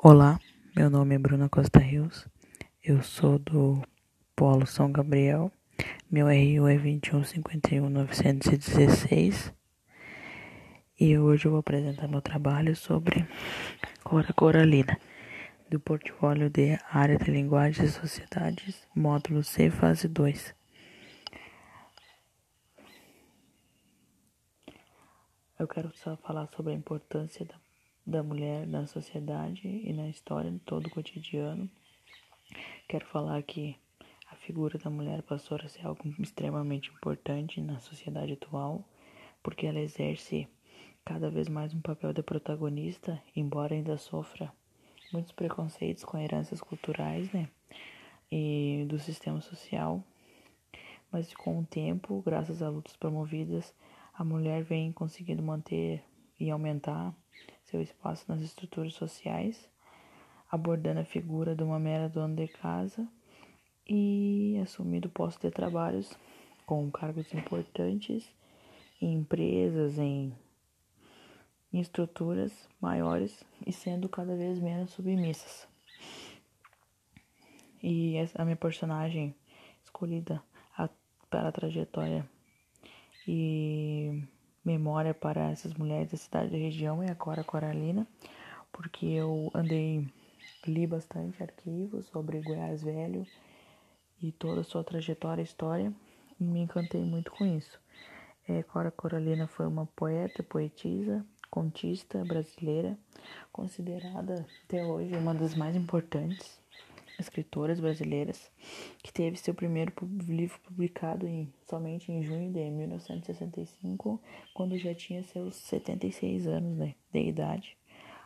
Olá, meu nome é Bruna Costa Rios, eu sou do Polo São Gabriel, meu RU é 2151916 e hoje eu vou apresentar meu trabalho sobre Cora Coralina, do portfólio de Área de Linguagens e Sociedades, módulo C, fase 2. Eu quero só falar sobre a importância da, da mulher na sociedade e na história de todo o cotidiano. Quero falar que a figura da mulher passou a ser algo extremamente importante na sociedade atual, porque ela exerce cada vez mais um papel de protagonista, embora ainda sofra muitos preconceitos com heranças culturais, né? E do sistema social. Mas com o tempo, graças a lutas promovidas a mulher vem conseguindo manter e aumentar seu espaço nas estruturas sociais, abordando a figura de uma mera dona de casa e assumindo postos de trabalhos com cargos importantes em empresas, em, estruturas maiores e sendo cada vez menos submissas. E essa, a minha personagem escolhida para a trajetória e memória para essas mulheres da cidade e região é a Cora Coralina, porque eu andei, li bastante arquivos sobre Goiás Velho e toda a sua trajetória e história e me encantei muito com isso. É, Cora Coralina foi uma poeta, poetisa, contista brasileira, considerada até hoje uma das mais importantes escritoras brasileiras, teve seu primeiro livro publicado em, somente em junho de 1965, quando já tinha seus 76 anos né, de idade.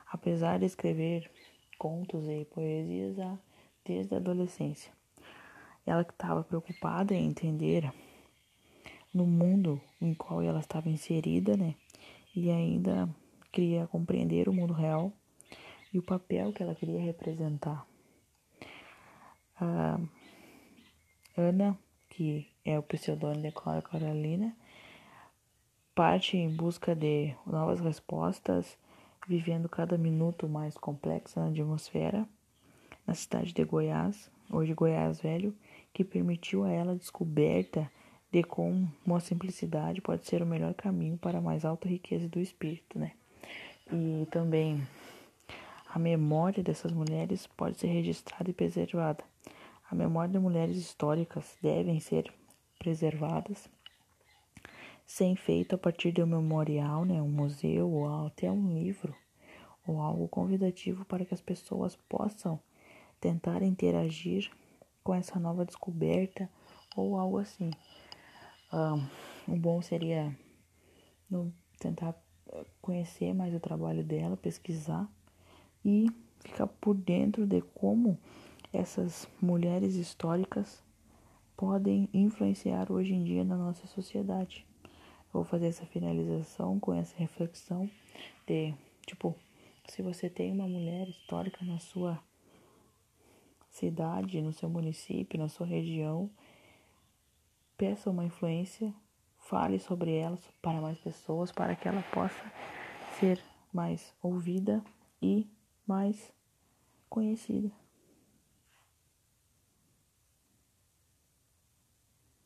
Apesar de escrever contos e poesias desde a adolescência. Ela estava preocupada em entender no mundo em qual ela estava inserida, né? E ainda queria compreender o mundo real e o papel que ela queria representar a Ana, que é o pseudônimo de Clara Carolina, parte em busca de novas respostas, vivendo cada minuto mais complexa na atmosfera, na cidade de Goiás, hoje Goiás Velho, que permitiu a ela a descoberta de como uma simplicidade pode ser o melhor caminho para a mais alta riqueza do espírito, né? E também a memória dessas mulheres pode ser registrada e preservada. A memória de mulheres históricas devem ser preservadas, sem feito a partir de um memorial, né, um museu ou até um livro ou algo convidativo para que as pessoas possam tentar interagir com essa nova descoberta ou algo assim. Um, o bom seria tentar conhecer mais o trabalho dela, pesquisar e ficar por dentro de como essas mulheres históricas podem influenciar hoje em dia na nossa sociedade. Vou fazer essa finalização com essa reflexão de, tipo, se você tem uma mulher histórica na sua cidade, no seu município, na sua região, peça uma influência, fale sobre ela para mais pessoas, para que ela possa ser mais ouvida e mais conhecida.